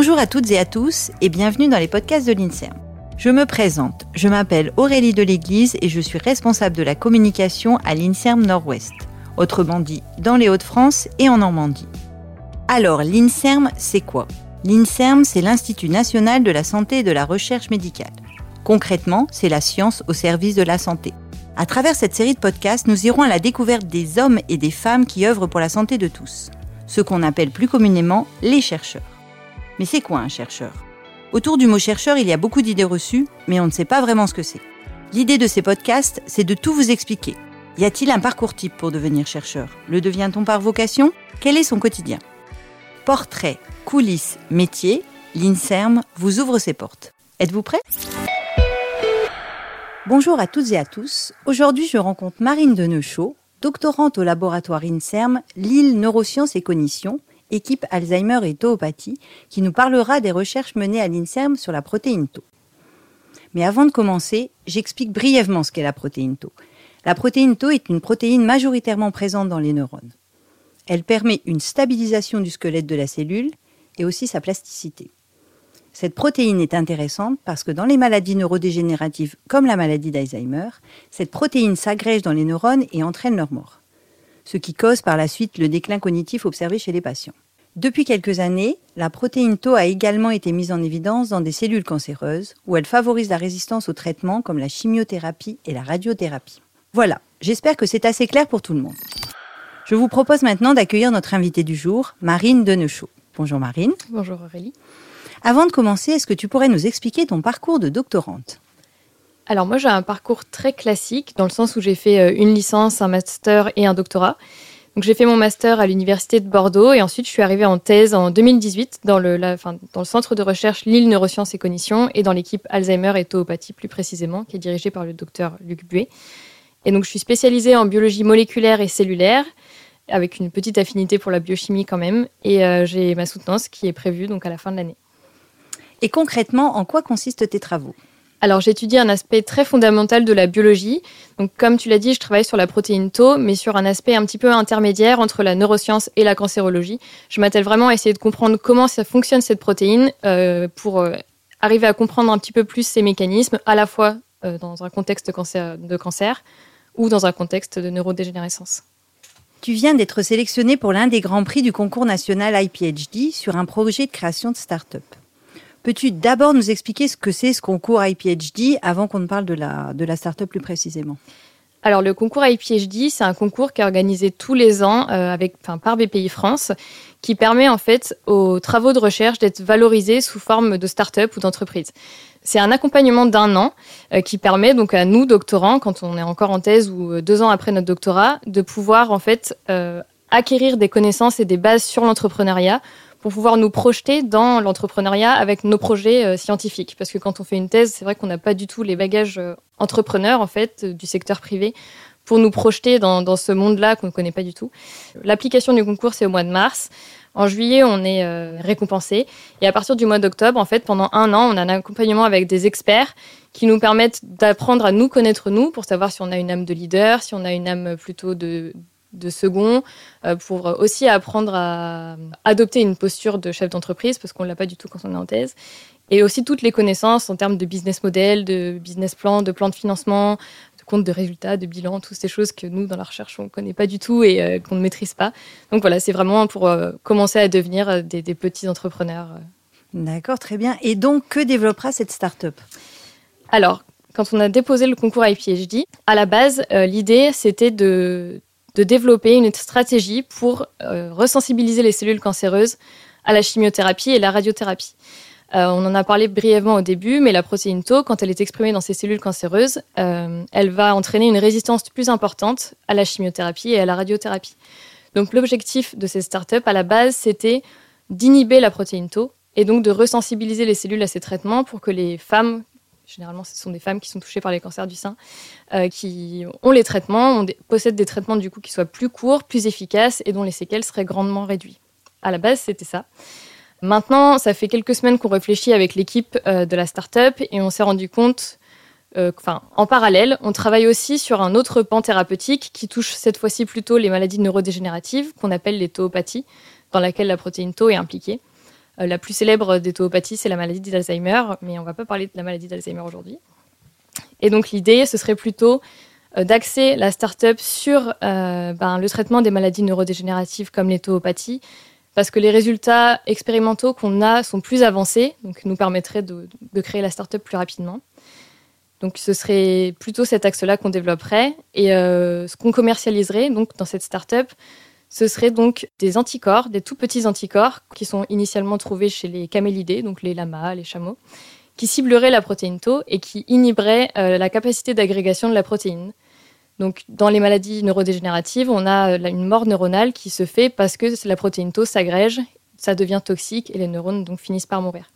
Bonjour à toutes et à tous et bienvenue dans les podcasts de l'INSERM. Je me présente, je m'appelle Aurélie de l'Église et je suis responsable de la communication à l'INSERM Nord-Ouest, autrement dit dans les Hauts-de-France et en Normandie. Alors, l'INSERM, c'est quoi? L'INSERM, c'est l'Institut national de la santé et de la recherche médicale. Concrètement, c'est la science au service de la santé. À travers cette série de podcasts, nous irons à la découverte des hommes et des femmes qui œuvrent pour la santé de tous, ce qu'on appelle plus communément les chercheurs. Mais c'est quoi un chercheur? Autour du mot chercheur, il y a beaucoup d'idées reçues, mais on ne sait pas vraiment ce que c'est. L'idée de ces podcasts, c'est de tout vous expliquer. Y a-t-il un parcours type pour devenir chercheur? Le devient-on par vocation? Quel est son quotidien? Portrait, coulisses, métier, l'INSERM vous ouvre ses portes. Êtes-vous prêts Bonjour à toutes et à tous. Aujourd'hui, je rencontre Marine Deneuchot, doctorante au laboratoire INSERM Lille Neurosciences et Cognition, équipe Alzheimer et Tauopathie, qui nous parlera des recherches menées à l'INSERM sur la protéine Tau. Mais avant de commencer, j'explique brièvement ce qu'est la protéine Tau. La protéine Tau est une protéine majoritairement présente dans les neurones. Elle permet une stabilisation du squelette de la cellule et aussi sa plasticité. Cette protéine est intéressante parce que dans les maladies neurodégénératives comme la maladie d'Alzheimer, cette protéine s'agrège dans les neurones et entraîne leur mort, ce qui cause par la suite le déclin cognitif observé chez les patients. Depuis quelques années, la protéine Tau a également été mise en évidence dans des cellules cancéreuses où elle favorise la résistance aux traitements comme la chimiothérapie et la radiothérapie. Voilà, j'espère que c'est assez clair pour tout le monde. Je vous propose maintenant d'accueillir notre invitée du jour, Marine Deneuchot. Bonjour Marine. Bonjour Aurélie. Avant de commencer, est-ce que tu pourrais nous expliquer ton parcours de doctorante? Alors moi j'ai un parcours très classique dans le sens où j'ai fait euh, une licence, un master et un doctorat. Donc j'ai fait mon master à l'université de Bordeaux et ensuite je suis arrivée en thèse en 2018 dans le, centre de recherche Lille Neurosciences et Cognition et dans l'équipe Alzheimer et Tauopathie plus précisément, qui est dirigée par le docteur Luc Buet. Et donc je suis spécialisée en biologie moléculaire et cellulaire avec une petite affinité pour la biochimie quand même et euh, j'ai ma soutenance qui est prévue donc à la fin de l'année. Et concrètement, en quoi consistent tes travaux? Alors j'étudie un aspect très fondamental de la biologie. Donc comme tu l'as dit, je travaille sur la protéine Tau, mais sur un aspect un petit peu intermédiaire entre la neuroscience et la cancérologie. Je m'attelle vraiment à essayer de comprendre comment ça fonctionne cette protéine euh, pour euh, arriver à comprendre un petit peu plus ces mécanismes, à la fois euh, dans un contexte de cancer ou dans un contexte de neurodégénérescence. Tu viens d'être sélectionné pour l'un des grands prix du concours national IPHD sur un projet de création de start-up. Peux-tu d'abord nous expliquer ce que c'est ce concours IPHD avant qu'on ne parle de la, de la start-up plus précisément? Alors le concours IPHD, c'est un concours qui est organisé tous les ans euh, avec, enfin, par BPI France, qui permet en fait aux travaux de recherche d'être valorisés sous forme de start-up ou d'entreprise. C'est un accompagnement d'un an euh, qui permet donc à nous, doctorants, quand on est encore en thèse ou euh, deux ans après notre doctorat, de pouvoir en fait acquérir des connaissances et des bases sur l'entrepreneuriat pour pouvoir nous projeter dans l'entrepreneuriat avec nos projets euh, scientifiques. Parce que quand on fait une thèse, c'est vrai qu'on n'a pas du tout les bagages euh, entrepreneurs en fait du secteur privé pour nous projeter dans, dans ce monde-là qu'on ne connaît pas du tout. L'application du concours, c'est au mois de mars. En juillet, on est euh, récompensé. Et à partir du mois d'octobre, en fait, pendant un an, on a un accompagnement avec des experts qui nous permettent d'apprendre à nous connaître nous pour savoir si on a une âme de leader, si on a une âme plutôt de, de second euh, pour aussi apprendre à adopter une posture de chef d'entreprise parce qu'on ne l'a pas du tout quand on est en thèse. Et aussi toutes les connaissances en termes de business model, de business plan, de plan de financement, de compte de résultats, de bilan, toutes ces choses que nous, dans la recherche, on ne connaît pas du tout et euh, qu'on ne maîtrise pas. Donc voilà, c'est vraiment pour euh, commencer à devenir des, des petits entrepreneurs. D'accord, très bien. Et donc, que développera cette start-up? Alors, quand on a déposé le concours IPHD, à la base, l'idée, c'était de, de développer une stratégie pour euh, resensibiliser les cellules cancéreuses à la chimiothérapie et la radiothérapie. Euh, on en a parlé brièvement au début, mais la protéine Tau, quand elle est exprimée dans ces cellules cancéreuses, euh, elle va entraîner une résistance plus importante à la chimiothérapie et à la radiothérapie. Donc l'objectif de ces startups à la base, c'était d'inhiber la protéine Tau et donc de resensibiliser les cellules à ces traitements pour que les femmes généralement ce sont des femmes qui sont touchées par les cancers du sein, euh, qui ont les traitements, possèdent des traitements du coup qui soient plus courts, plus efficaces et dont les séquelles seraient grandement réduites. À la base, c'était ça. Maintenant, ça fait quelques semaines qu'on réfléchit avec l'équipe euh, de la start-up et on s'est rendu compte, euh, enfin, en parallèle, on travaille aussi sur un autre pan thérapeutique qui touche cette fois-ci plutôt les maladies neurodégénératives qu'on appelle les tauopathies, dans laquelle la protéine tau est impliquée. La plus célèbre des tauopathies, c'est la maladie d'Alzheimer, mais on ne va pas parler de la maladie d'Alzheimer aujourd'hui. Et donc l'idée, ce serait plutôt d'axer la start-up sur ben, le traitement des maladies neurodégénératives comme les tauopathies, parce que les résultats expérimentaux qu'on a sont plus avancés, donc nous permettraient de, créer la start-up plus rapidement. Donc ce serait plutôt cet axe-là qu'on développerait. Et euh, ce qu'on commercialiserait donc dans cette start-up, ce serait donc des anticorps, des tout petits anticorps qui sont initialement trouvés chez les camélidés, donc les lamas, les chameaux, qui cibleraient la protéine Tau et qui inhiberaient euh, la capacité d'agrégation de la protéine. Donc, dans les maladies neurodégénératives, on a euh, une mort neuronale qui se fait parce que la protéine Tau s'agrège, ça devient toxique et les neurones donc finissent par mourir.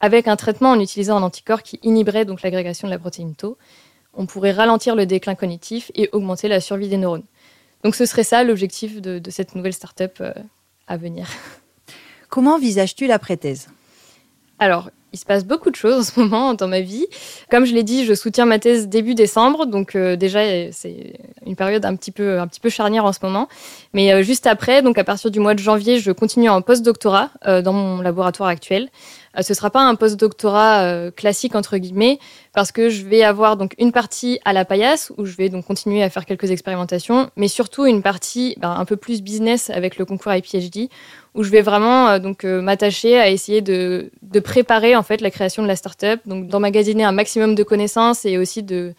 Avec un traitement en utilisant un anticorps qui inhiberait donc l'agrégation de la protéine Tau, on pourrait ralentir le déclin cognitif et augmenter la survie des neurones. Donc, ce serait ça l'objectif de, cette nouvelle start-up euh, à venir. Comment envisages-tu la thèse Alors, il se passe beaucoup de choses en ce moment dans ma vie. Comme je l'ai dit, je soutiens ma thèse début décembre, donc euh, déjà c'est une période un petit peu un petit peu charnière en ce moment. Mais euh, juste après, donc à partir du mois de janvier, je continue en post-doctorat euh, dans mon laboratoire actuel. Euh, ce sera pas un post-doctorat euh, classique entre guillemets parce que je vais avoir donc une partie à la paillasse où je vais donc continuer à faire quelques expérimentations, mais surtout une partie ben, un peu plus business avec le concours IPHD où je vais vraiment euh, donc m'attacher à essayer de, préparer en fait la création de la startup, donc d'emmagasiner un maximum de connaissances et aussi de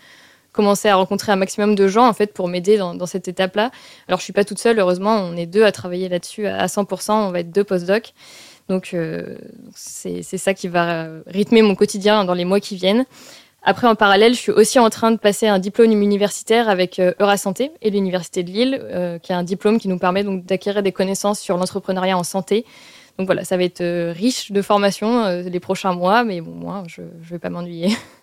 commencer à rencontrer un maximum de gens en fait pour m'aider dans, dans, cette étape-là. Alors je suis pas toute seule, heureusement, on est deux à travailler là-dessus à 100%, on va être deux postdocs. Donc euh, c'est ça qui va rythmer mon quotidien dans les mois qui viennent. Après, en parallèle, je suis aussi en train de passer un diplôme universitaire avec euh, Eurasanté et l'Université de Lille, euh, qui est un diplôme qui nous permet donc d'acquérir des connaissances sur l'entrepreneuriat en santé. Donc voilà, ça va être riche de formation les prochains mois, mais bon, moi, je ne vais pas m'ennuyer.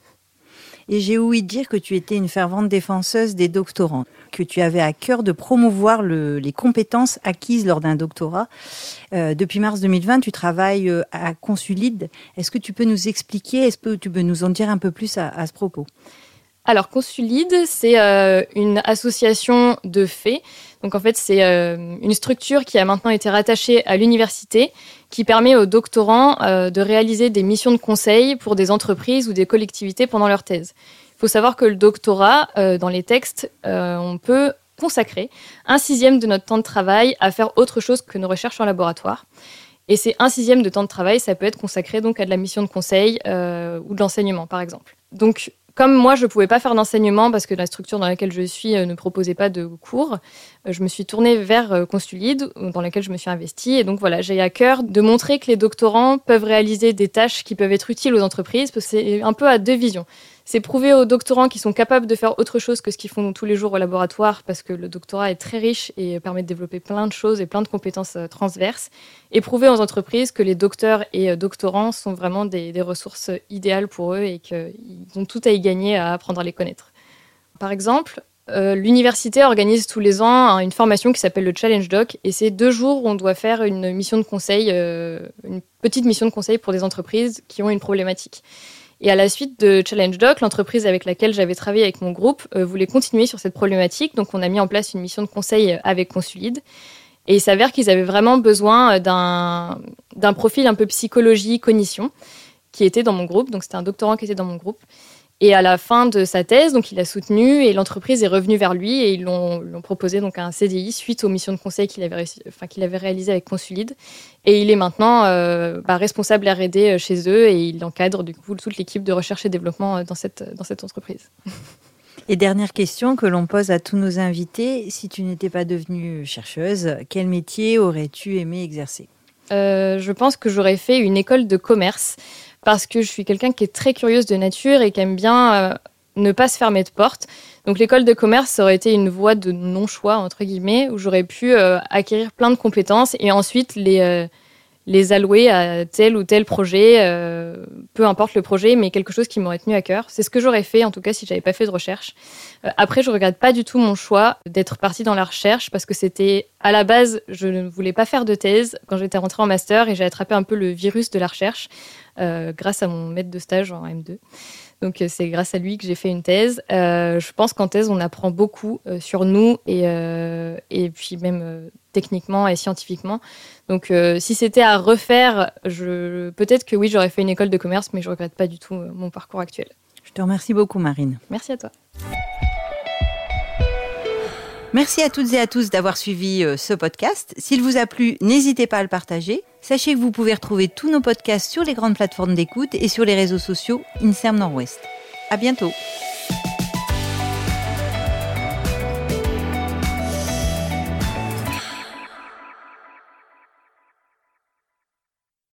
Et j'ai ouï dire que tu étais une fervente défenseuse des doctorants, que tu avais à cœur de promouvoir les compétences acquises lors d'un doctorat. Euh, depuis mars 2020, tu travailles euh, à Consulide. Est-ce que tu peux nous expliquer, est-ce que tu peux nous en dire un peu plus à, ce propos? Alors, Consulide, c'est euh, une association de faits. Donc, en fait, c'est une structure qui a maintenant été rattachée à l'université, qui permet aux doctorants de réaliser des missions de conseil pour des entreprises ou des collectivités pendant leur thèse. Il faut savoir que le doctorat, dans les textes, on peut consacrer un sixième de notre temps de travail à faire autre chose que nos recherches en laboratoire. Et c'est un sixième de temps de travail, ça peut être consacré donc à de la mission de conseil euh, ou de l'enseignement, par exemple. Donc, comme moi, je ne pouvais pas faire d'enseignement parce que la structure dans laquelle je suis euh, ne proposait pas de cours, euh, je me suis tournée vers Constulide, dans laquelle je me suis investie. Et donc voilà, j'ai à cœur de montrer que les doctorants peuvent réaliser des tâches qui peuvent être utiles aux entreprises, parce que c'est un peu à deux visions c'est prouver aux doctorants qu'ils sont capables de faire autre chose que ce qu'ils font tous les jours au laboratoire, parce que le doctorat est très riche et permet de développer plein de choses et plein de compétences euh, transverses. Et prouver aux entreprises que les docteurs et euh, doctorants sont vraiment des, ressources idéales pour eux et qu'ils ont tout à y gagner à apprendre à les connaître. Par exemple, euh, l'université organise tous les ans une formation qui s'appelle le Challenge Doc et c'est deux jours où on doit faire une mission de conseil, une petite mission de conseil pour des entreprises qui ont une problématique. Et à la suite de Challenge Doc, l'entreprise avec laquelle j'avais travaillé avec mon groupe euh, voulait continuer sur cette problématique. Donc, on a mis en place une mission de conseil avec Consulide. Et il s'avère qu'ils avaient vraiment besoin d'un profil un peu psychologie, cognition, qui était dans mon groupe. Donc, c'était un doctorant qui était dans mon groupe. Et à la fin de sa thèse, donc il a soutenu et l'entreprise est revenue vers lui et ils l'ont proposé donc un CDI suite aux missions de conseil qu'il avait, enfin, qu'il avait réalisées avec Consulide. Et il est maintenant euh, bah, responsable R&D euh, chez eux et il encadre du coup toute l'équipe de recherche et développement euh, dans cette, dans cette entreprise. Et dernière question que l'on pose à tous nos invités, si tu n'étais pas devenue chercheuse, quel métier aurais-tu aimé exercer? Je pense que j'aurais fait une école de commerce parce que je suis quelqu'un qui est très curieuse de nature et qui aime bien euh, ne pas se fermer de porte. Donc l'école de commerce aurait été une voie de non-choix, entre guillemets, où j'aurais pu euh, acquérir plein de compétences et ensuite les, euh, les allouer à tel ou tel projet, euh, peu importe le projet, mais quelque chose qui m'aurait tenu à cœur. C'est ce que j'aurais fait, en tout cas, si j'avais pas fait de recherche. Euh, après, je regrette pas du tout mon choix d'être partie dans la recherche parce que c'était, à la base, je ne voulais pas faire de thèse quand j'étais rentrée en master et j'ai attrapé un peu le virus de la recherche euh, grâce à mon maître de stage en M2. Donc c'est grâce à lui que j'ai fait une thèse. je pense qu'en thèse, on apprend beaucoup sur nous et, et puis même techniquement et scientifiquement. Donc si c'était à refaire, je... peut-être que oui, j'aurais fait une école de commerce, mais je regrette pas du tout mon parcours actuel. Je te remercie beaucoup, Marine. Merci à toi. Merci à toutes et à tous d'avoir suivi euh, ce podcast. S'il vous a plu, n'hésitez pas à le partager. Sachez que vous pouvez retrouver tous nos podcasts sur les grandes plateformes d'écoute et sur les réseaux sociaux INSERM Nord-Ouest. À bientôt.